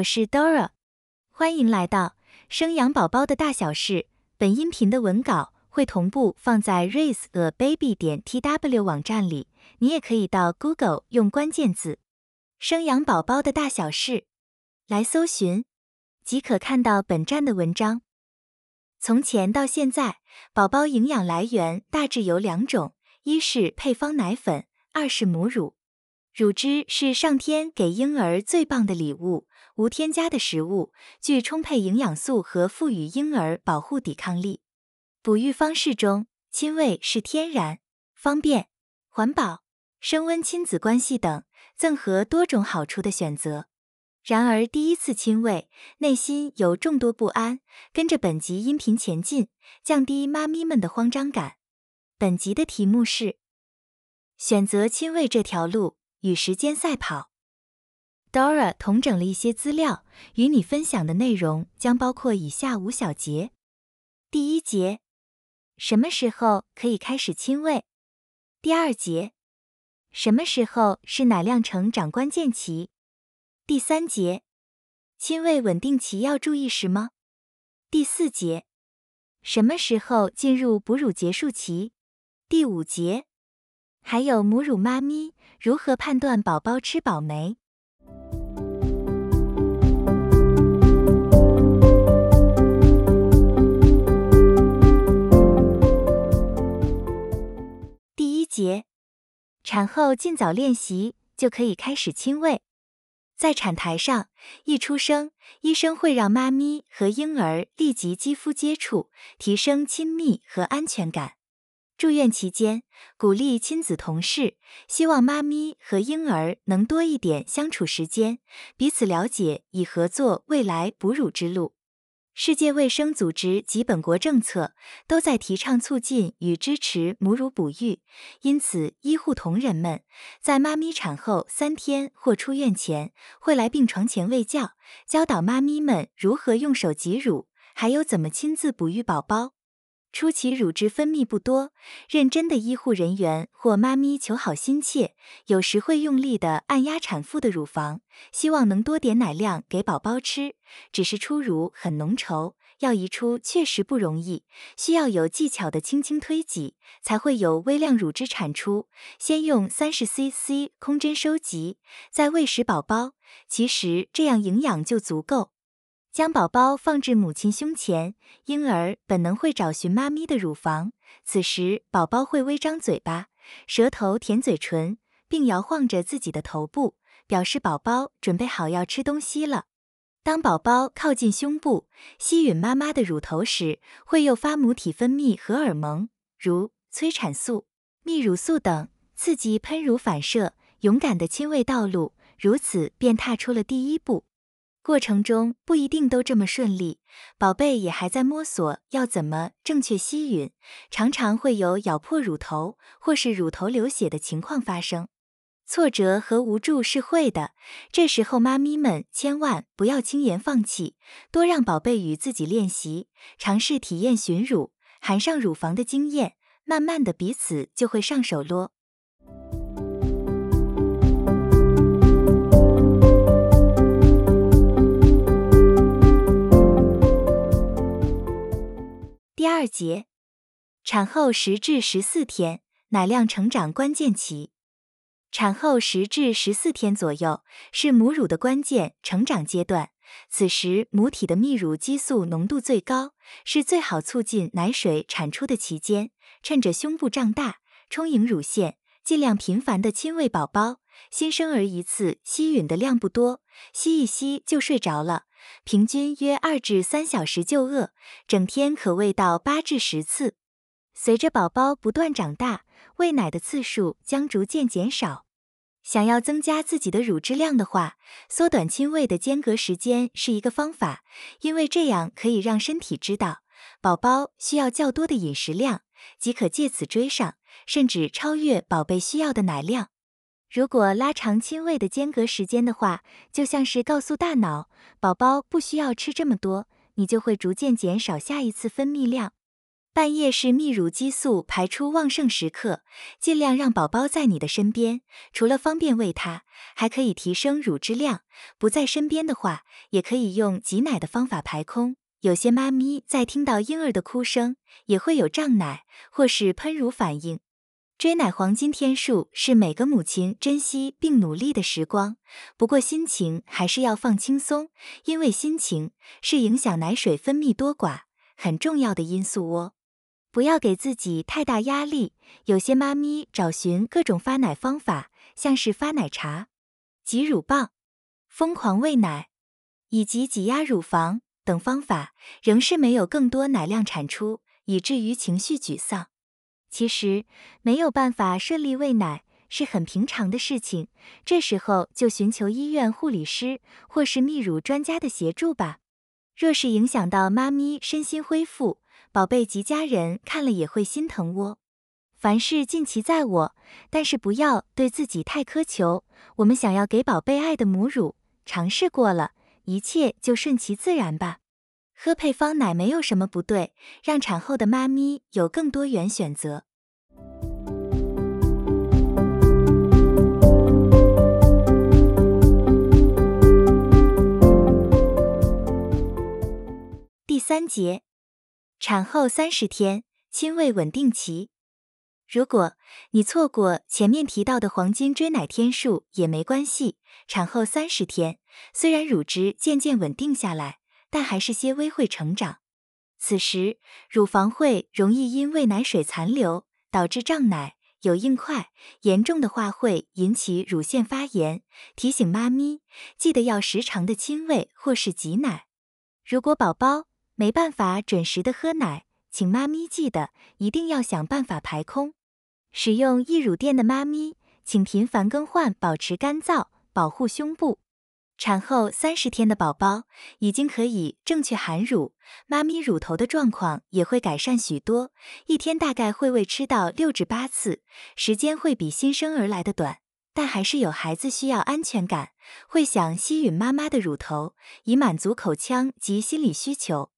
我是 Dora，欢迎来到生养宝宝的大小事。本音频的文稿会同步放在 raiseababy 点 tw 网站里，你也可以到 Google 用关键字“生养宝宝的大小事”来搜寻，即可看到本站的文章。从前到现在，宝宝营养来源大致有两种：一是配方奶粉，二是母乳。乳汁是上天给婴儿最棒的礼物，无添加的食物，具充沛营养素和赋予婴儿保护抵抗力。哺育方式中，亲喂是天然、方便、环保、升温亲子关系等赠和多种好处的选择。然而，第一次亲喂，内心有众多不安。跟着本集音频前进，降低妈咪们的慌张感。本集的题目是：选择亲喂这条路。与时间赛跑，Dora 同整了一些资料，与你分享的内容将包括以下五小节。第一节，什么时候可以开始亲喂？第二节，什么时候是奶量成长关键期？第三节，亲喂稳定期要注意什么？第四节，什么时候进入哺乳结束期？第五节，还有母乳妈咪。如何判断宝宝吃饱没？节，产后尽早练习就可以开始亲喂。在产台上，一出生，医生会让妈咪和婴儿立即肌肤接触，提升亲密和安全感。住院期间，鼓励亲子同事，希望妈咪和婴儿能多一点相处时间，彼此了解，以合作未来哺乳之路。世界卫生组织及本国政策都在提倡促进与支持母乳哺育，因此医护同仁们在妈咪产后三天或出院前，会来病床前喂教，教导妈咪们如何用手挤乳，还有怎么亲自哺育宝宝。初期乳汁分泌不多，认真的医护人员或妈咪求好心切，有时会用力的按压产妇的乳房，希望能多点奶量给宝宝吃。只是初乳很浓稠，要移出确实不容易，需要有技巧的轻轻推挤，才会有微量乳汁产出。先用三十 CC 空针收集，再喂食宝宝，其实这样营养就足够。将宝宝放置母亲胸前，婴儿本能会找寻妈咪的乳房。此时，宝宝会微张嘴巴，舌头舔嘴唇，并摇晃着自己的头部，表示宝宝准备好要吃东西了。当宝宝靠近胸部，吸吮妈妈的乳头时，会诱发母体分泌荷尔蒙，如催产素、泌乳素等，刺激喷乳反射，勇敢的亲喂道路，如此便踏出了第一步。过程中不一定都这么顺利，宝贝也还在摸索要怎么正确吸吮，常常会有咬破乳头或是乳头流血的情况发生。挫折和无助是会的，这时候妈咪们千万不要轻言放弃，多让宝贝与自己练习，尝试体验吮乳、含上乳房的经验，慢慢的彼此就会上手咯。第二节，产后十至十四天，奶量成长关键期。产后十至十四天左右是母乳的关键成长阶段，此时母体的泌乳激素浓度最高，是最好促进奶水产出的期间。趁着胸部胀大，充盈乳腺，尽量频繁的亲喂宝宝。新生儿一次吸吮的量不多，吸一吸就睡着了。平均约二至三小时就饿，整天可喂到八至十次。随着宝宝不断长大，喂奶的次数将逐渐减少。想要增加自己的乳汁量的话，缩短亲喂的间隔时间是一个方法，因为这样可以让身体知道宝宝需要较多的饮食量，即可借此追上甚至超越宝贝需要的奶量。如果拉长亲喂的间隔时间的话，就像是告诉大脑，宝宝不需要吃这么多，你就会逐渐减少下一次分泌量。半夜是泌乳激素排出旺盛时刻，尽量让宝宝在你的身边。除了方便喂他，还可以提升乳汁量。不在身边的话，也可以用挤奶的方法排空。有些妈咪在听到婴儿的哭声，也会有胀奶或是喷乳反应。追奶黄金天数是每个母亲珍惜并努力的时光，不过心情还是要放轻松，因为心情是影响奶水分泌多寡很重要的因素哦。不要给自己太大压力。有些妈咪找寻各种发奶方法，像是发奶茶、挤乳棒、疯狂喂奶以及挤压乳房等方法，仍是没有更多奶量产出，以至于情绪沮丧。其实没有办法顺利喂奶是很平常的事情，这时候就寻求医院护理师或是泌乳专家的协助吧。若是影响到妈咪身心恢复，宝贝及家人看了也会心疼哦。凡事尽其在我，但是不要对自己太苛求。我们想要给宝贝爱的母乳，尝试过了，一切就顺其自然吧。喝配方奶没有什么不对，让产后的妈咪有更多元选择。第三节。产后三十天亲喂稳定期，如果你错过前面提到的黄金追奶天数也没关系。产后三十天，虽然乳汁渐渐稳定下来，但还是些微会成长。此时乳房会容易因喂奶水残留导致胀奶、有硬块，严重的话会引起乳腺发炎。提醒妈咪记得要时常的亲喂或是挤奶。如果宝宝，没办法准时的喝奶，请妈咪记得一定要想办法排空。使用溢乳垫的妈咪，请频繁更换，保持干燥，保护胸部。产后三十天的宝宝已经可以正确含乳，妈咪乳头的状况也会改善许多。一天大概会喂吃到六至八次，时间会比新生儿来的短，但还是有孩子需要安全感，会想吸吮妈妈的乳头，以满足口腔及心理需求。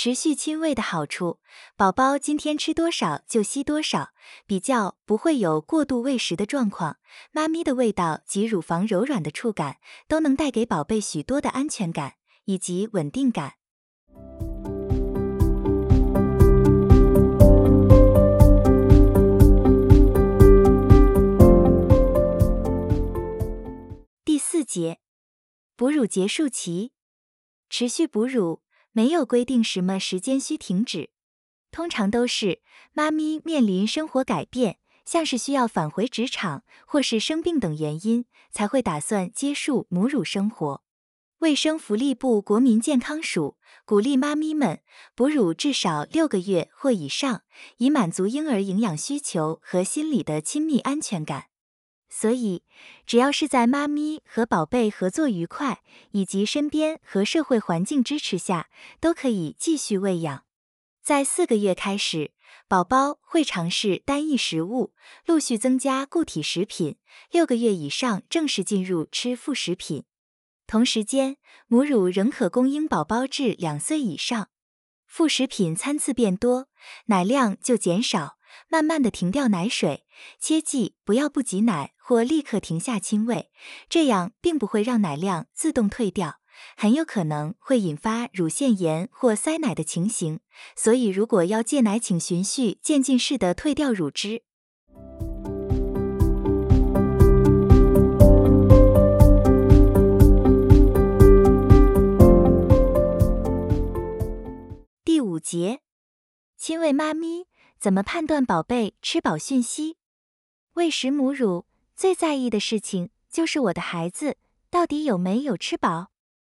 持续亲喂的好处，宝宝今天吃多少就吸多少，比较不会有过度喂食的状况。妈咪的味道及乳房柔软的触感，都能带给宝贝许多的安全感以及稳定感。第四节，哺乳结束期，持续哺乳。没有规定什么时间需停止，通常都是妈咪面临生活改变，像是需要返回职场或是生病等原因，才会打算结束母乳生活。卫生福利部国民健康署鼓励妈咪们哺乳至少六个月或以上，以满足婴儿营养需求和心理的亲密安全感。所以，只要是在妈咪和宝贝合作愉快，以及身边和社会环境支持下，都可以继续喂养。在四个月开始，宝宝会尝试单一食物，陆续增加固体食品；六个月以上正式进入吃副食品。同时间，母乳仍可供婴宝宝至两岁以上。副食品餐次变多，奶量就减少。慢慢的停掉奶水，切记不要不挤奶或立刻停下亲喂，这样并不会让奶量自动退掉，很有可能会引发乳腺炎或塞奶的情形。所以如果要戒奶，请循序渐进式的退掉乳汁。第五节，亲喂妈咪。怎么判断宝贝吃饱讯息？喂食母乳最在意的事情就是我的孩子到底有没有吃饱。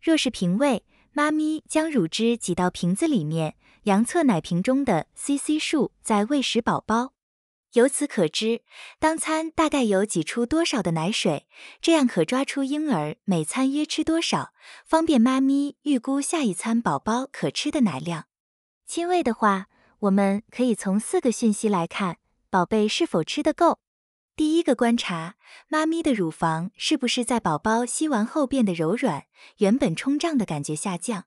若是平喂，妈咪将乳汁挤到瓶子里面，量测奶瓶中的 CC 数，再喂食宝宝。由此可知，当餐大概有挤出多少的奶水，这样可抓出婴儿每餐约吃多少，方便妈咪预估下一餐宝宝可吃的奶量。亲喂的话。我们可以从四个讯息来看宝贝是否吃得够。第一个观察，妈咪的乳房是不是在宝宝吸完后变得柔软，原本冲胀的感觉下降。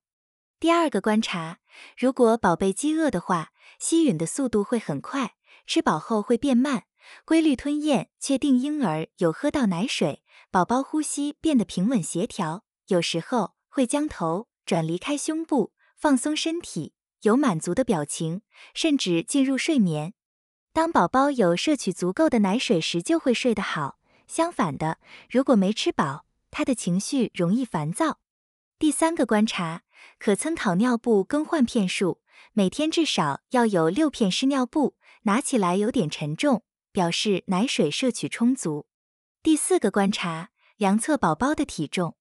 第二个观察，如果宝贝饥饿的话，吸吮的速度会很快，吃饱后会变慢。规律吞咽，确定婴儿有喝到奶水，宝宝呼吸变得平稳协调。有时候会将头转离开胸部，放松身体，有满足的表情，甚至进入睡眠。当宝宝有摄取足够的奶水时，就会睡得好。相反的，如果没吃饱，他的情绪容易烦躁。第三个观察，可参考尿布更换片数，每天至少要有六片湿尿布，拿起来有点沉重。表示奶水摄取充足。第四个观察，量测宝宝的体重。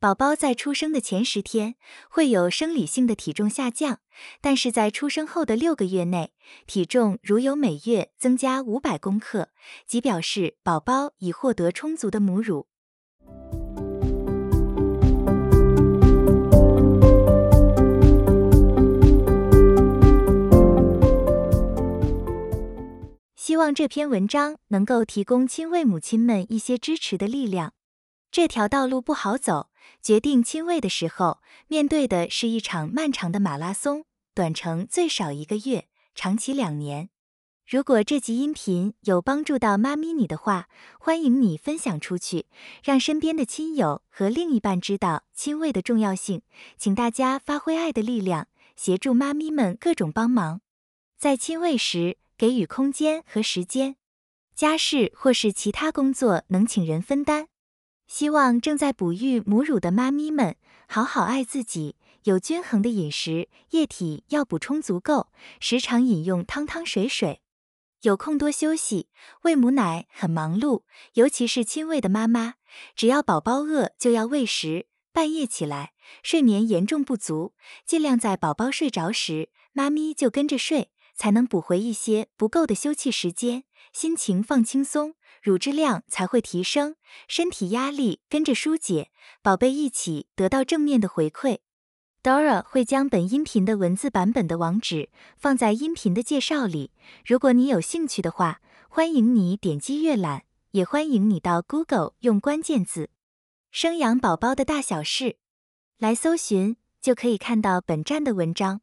宝宝在出生的前十天会有生理性的体重下降，但是在出生后的六个月内，体重如有每月增加五百克，即表示宝宝已获得充足的母乳。希望这篇文章能够提供亲喂母亲们一些支持的力量。这条道路不好走，决定亲喂的时候，面对的是一场漫长的马拉松，短程最少一个月，长期两年。如果这集音频有帮助到妈咪你的话，欢迎你分享出去，让身边的亲友和另一半知道亲喂的重要性。请大家发挥爱的力量，协助妈咪们各种帮忙，在亲喂时。给予空间和时间，家事或是其他工作能请人分担。希望正在哺育母乳的妈咪们好好爱自己，有均衡的饮食，液体要补充足够，时常饮用汤汤水水，有空多休息。喂母奶很忙碌，尤其是亲喂的妈妈，只要宝宝饿就要喂食，半夜起来睡眠严重不足，尽量在宝宝睡着时，妈咪就跟着睡。才能补回一些不够的休憩时间，心情放轻松，乳汁量才会提升，身体压力跟着疏解，宝贝一起得到正面的回馈。Dora 会将本音频的文字版本的网址放在音频的介绍里，如果你有兴趣的话，欢迎你点击阅览，也欢迎你到 Google 用关键字“生养宝宝的大小事”来搜寻，就可以看到本站的文章。